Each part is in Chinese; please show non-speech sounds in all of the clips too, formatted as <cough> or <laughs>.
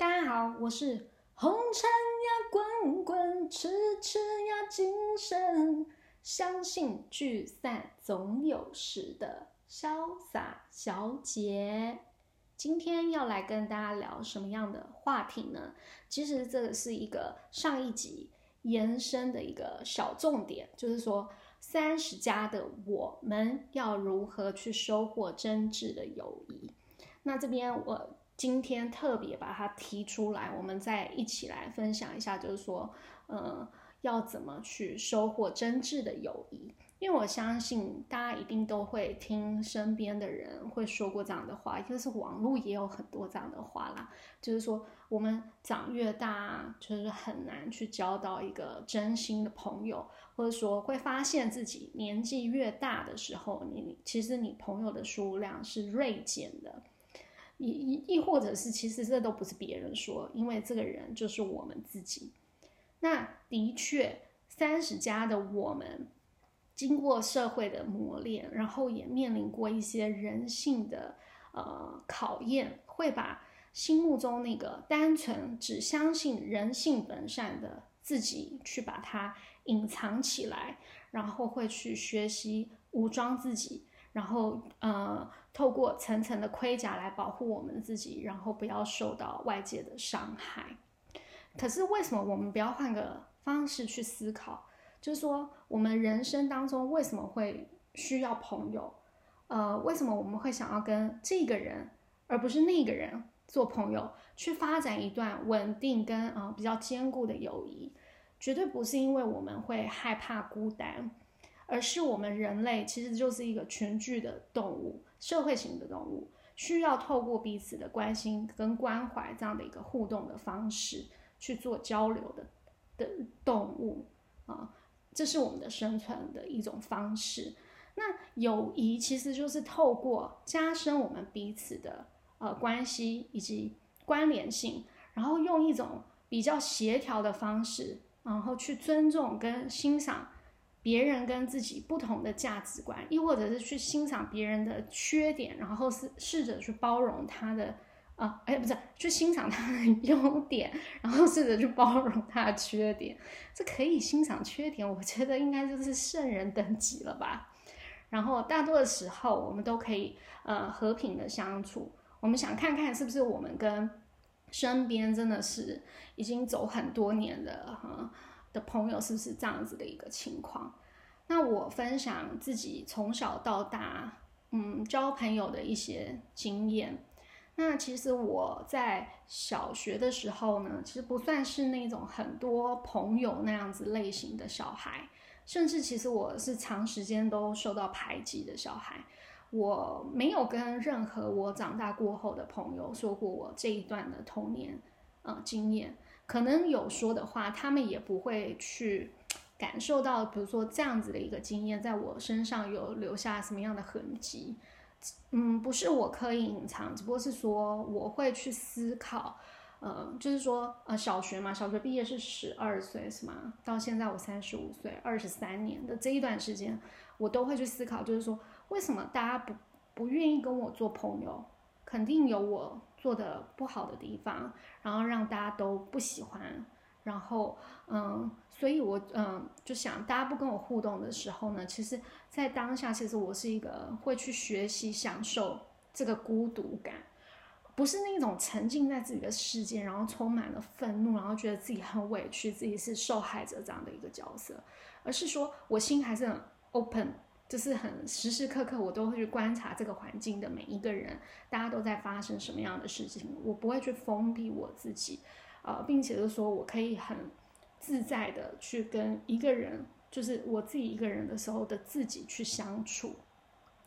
大家好，我是红尘呀滚滚，痴痴呀精神，相信聚散总有时的潇洒小姐。今天要来跟大家聊什么样的话题呢？其实这个是一个上一集延伸的一个小重点，就是说三十加的我们要如何去收获真挚的友谊。那这边我今天特别把它提出来，我们再一起来分享一下，就是说，呃，要怎么去收获真挚的友谊。因为我相信大家一定都会听身边的人会说过这样的话，就是网络也有很多这样的话啦，就是说我们长越大，就是很难去交到一个真心的朋友，或者说会发现自己年纪越大的时候，你其实你朋友的数量是锐减的，亦亦亦或者是其实这都不是别人说，因为这个人就是我们自己。那的确，三十加的我们。经过社会的磨练，然后也面临过一些人性的呃考验，会把心目中那个单纯只相信人性本善的自己去把它隐藏起来，然后会去学习武装自己，然后呃透过层层的盔甲来保护我们自己，然后不要受到外界的伤害。可是为什么我们不要换个方式去思考？就是说，我们人生当中为什么会需要朋友？呃，为什么我们会想要跟这个人而不是那个人做朋友，去发展一段稳定跟呃比较坚固的友谊？绝对不是因为我们会害怕孤单，而是我们人类其实就是一个群居的动物，社会型的动物，需要透过彼此的关心跟关怀这样的一个互动的方式去做交流的的动物啊。这是我们的生存的一种方式。那友谊其实就是透过加深我们彼此的呃关系以及关联性，然后用一种比较协调的方式，然后去尊重跟欣赏别人跟自己不同的价值观，亦或者是去欣赏别人的缺点，然后是试着去包容他的。啊，哎，不是，去欣赏他的 <laughs> 优点，然后试着去包容他的缺点。这可以欣赏缺点，我觉得应该就是圣人等级了吧。然后大多的时候，我们都可以呃和平的相处。我们想看看是不是我们跟身边真的是已经走很多年的哈的朋友，是不是这样子的一个情况？那我分享自己从小到大嗯交朋友的一些经验。那其实我在小学的时候呢，其实不算是那种很多朋友那样子类型的小孩，甚至其实我是长时间都受到排挤的小孩。我没有跟任何我长大过后的朋友说过我这一段的童年呃经验，可能有说的话，他们也不会去感受到，比如说这样子的一个经验在我身上有留下什么样的痕迹。嗯，不是我刻意隐藏，只不过是说我会去思考，呃，就是说，呃，小学嘛，小学毕业是十二岁是吗？到现在我三十五岁，二十三年的这一段时间，我都会去思考，就是说，为什么大家不不愿意跟我做朋友？肯定有我做的不好的地方，然后让大家都不喜欢。然后，嗯，所以我嗯就想，大家不跟我互动的时候呢，其实，在当下，其实我是一个会去学习、享受这个孤独感，不是那种沉浸在自己的世界，然后充满了愤怒，然后觉得自己很委屈，自己是受害者这样的一个角色，而是说我心还是很 open，就是很时时刻刻我都会去观察这个环境的每一个人，大家都在发生什么样的事情，我不会去封闭我自己。呃，并且是说我可以很自在的去跟一个人，就是我自己一个人的时候的自己去相处，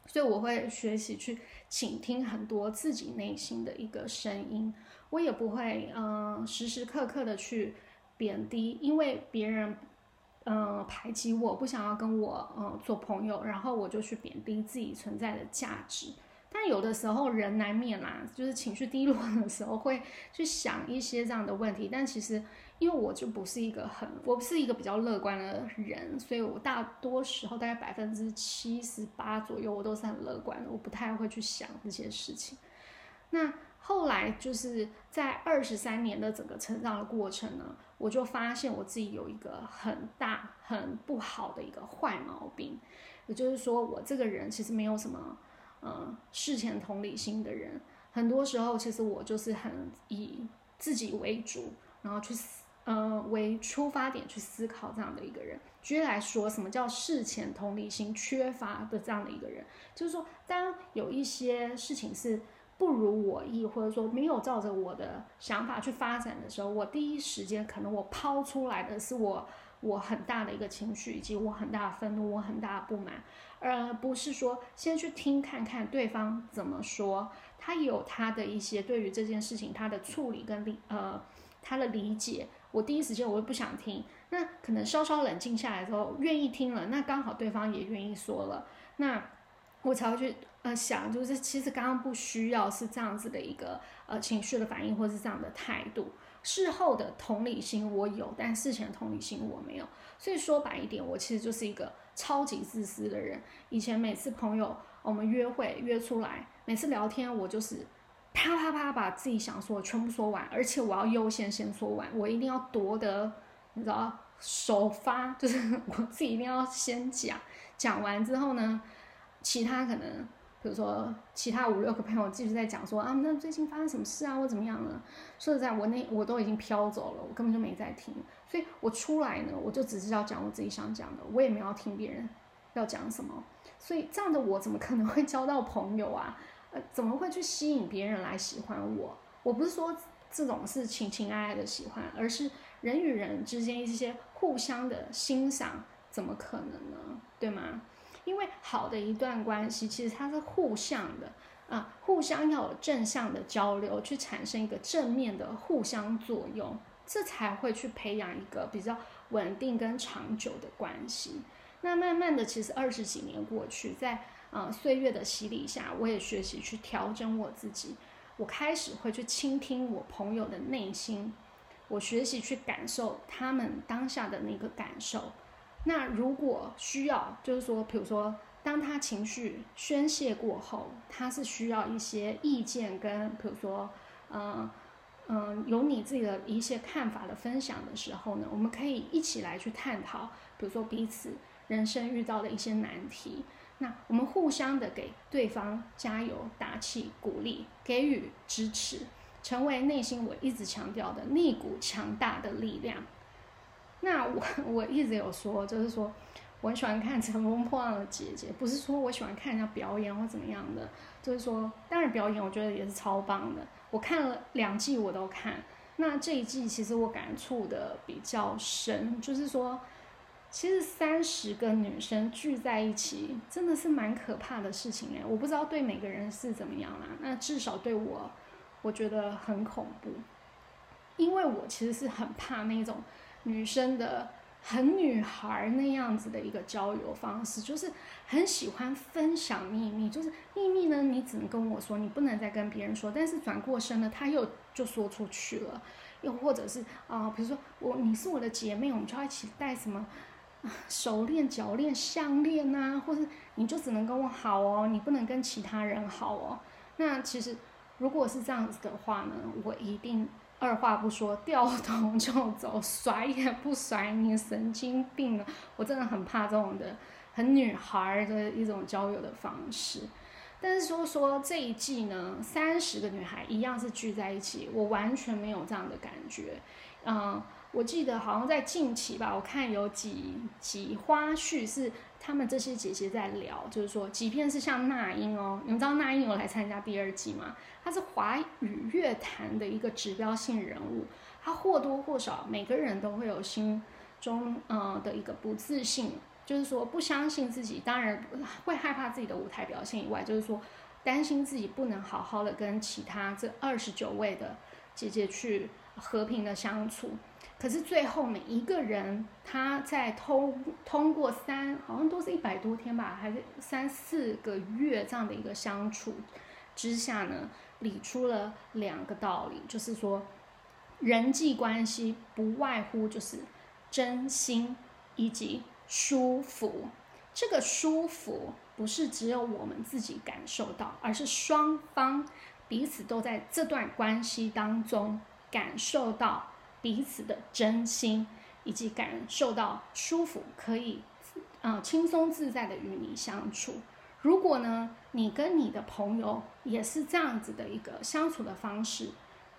所以我会学习去倾听很多自己内心的一个声音，我也不会嗯时时刻刻的去贬低，因为别人嗯排挤我，不想要跟我嗯做朋友，然后我就去贬低自己存在的价值。但有的时候人难免啦，就是情绪低落的时候会去想一些这样的问题。但其实因为我就不是一个很，我不是一个比较乐观的人，所以我大多时候大概百分之七十八左右我都是很乐观的，我不太会去想这些事情。那后来就是在二十三年的整个成长的过程呢，我就发现我自己有一个很大很不好的一个坏毛病，也就是说，我这个人其实没有什么呃事前同理心的人，很多时候其实我就是很以自己为主，然后去思呃为出发点去思考这样的一个人。举例来说，什么叫事前同理心缺乏的这样的一个人，就是说，当有一些事情是。不如我意，或者说没有照着我的想法去发展的时候，我第一时间可能我抛出来的是我我很大的一个情绪，以及我很大的愤怒，我很大的不满，而不是说先去听看看对方怎么说，他有他的一些对于这件事情他的处理跟理呃他的理解，我第一时间我又不想听，那可能稍稍冷静下来之后愿意听了，那刚好对方也愿意说了，那我才会去。呃，想就是其实刚刚不需要是这样子的一个呃情绪的反应，或是这样的态度。事后的同理心我有，但事前的同理心我没有。所以说白一点，我其实就是一个超级自私的人。以前每次朋友我们约会约出来，每次聊天，我就是啪啪啪把自己想说的全部说完，而且我要优先先说完，我一定要夺得你知道首发，就是 <laughs> 我自己一定要先讲。讲完之后呢，其他可能。比如说，其他五六个朋友继续在讲说啊，那最近发生什么事啊，或怎么样呢？说实在，我那我都已经飘走了，我根本就没在听。所以我出来呢，我就只是要讲我自己想讲的，我也没有听别人要讲什么。所以这样的我怎么可能会交到朋友啊？呃，怎么会去吸引别人来喜欢我？我不是说这种是情情爱爱的喜欢，而是人与人之间一些互相的欣赏，怎么可能呢？对吗？因为好的一段关系，其实它是互相的啊，互相要有正向的交流，去产生一个正面的互相作用，这才会去培养一个比较稳定跟长久的关系。那慢慢的，其实二十几年过去，在呃岁月的洗礼下，我也学习去调整我自己，我开始会去倾听我朋友的内心，我学习去感受他们当下的那个感受。那如果需要，就是说，比如说，当他情绪宣泄过后，他是需要一些意见跟，比如说，嗯嗯，有你自己的一些看法的分享的时候呢，我们可以一起来去探讨，比如说彼此人生遇到的一些难题，那我们互相的给对方加油打气、鼓励，给予支持，成为内心我一直强调的那股强大的力量。那我 <laughs> 我一直有说，就是说我很喜欢看《乘风破浪的姐姐》，不是说我喜欢看人家表演或怎么样的，就是说当然表演我觉得也是超棒的。我看了两季我都看，那这一季其实我感触的比较深，就是说其实三十个女生聚在一起真的是蛮可怕的事情哎，我不知道对每个人是怎么样啦，那至少对我我觉得很恐怖，因为我其实是很怕那种。女生的很女孩那样子的一个交友方式，就是很喜欢分享秘密，就是秘密呢，你只能跟我说，你不能再跟别人说。但是转过身了，他又就说出去了。又或者是啊，比如说我你是我的姐妹，我们就要一起戴什么手链、脚链、项链呐，或者你就只能跟我好哦，你不能跟其他人好哦。那其实如果是这样子的话呢，我一定。二话不说，掉头 <laughs> 就走，甩也不甩你，神经病了！我真的很怕这种的，很女孩的一种交友的方式。但是说说这一季呢，三十个女孩一样是聚在一起，我完全没有这样的感觉。嗯，我记得好像在近期吧，我看有几几花絮是他们这些姐姐在聊，就是说，即便是像那英哦，你们知道那英有来参加第二季吗？她是华语乐坛的一个指标性人物，她或多或少每个人都会有心中呃的一个不自信，就是说不相信自己，当然会害怕自己的舞台表现以外，就是说担心自己不能好好的跟其他这二十九位的姐姐去和平的相处。可是最后每一个人，他在通通过三好像都是一百多天吧，还是三四个月这样的一个相处之下呢？理出了两个道理，就是说，人际关系不外乎就是真心以及舒服。这个舒服不是只有我们自己感受到，而是双方彼此都在这段关系当中感受到彼此的真心，以及感受到舒服，可以啊轻松自在的与你相处。如果呢，你跟你的朋友也是这样子的一个相处的方式，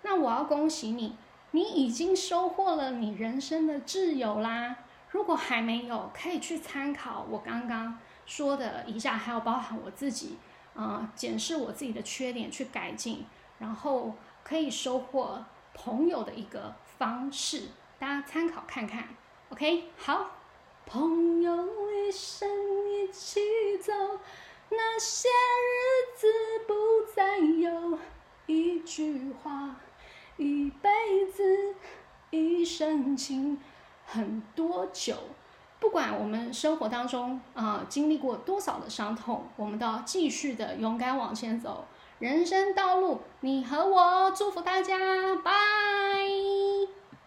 那我要恭喜你，你已经收获了你人生的挚友啦。如果还没有，可以去参考我刚刚说的一下，还有包含我自己，呃，检视我自己的缺点去改进，然后可以收获朋友的一个方式，大家参考看看。OK，好，朋友一生一起走，那些日子不再有，一句话，一辈子，一生情。很多久，不管我们生活当中啊经历过多少的伤痛，我们都要继续的勇敢往前走。人生道路，你和我，祝福大家，拜。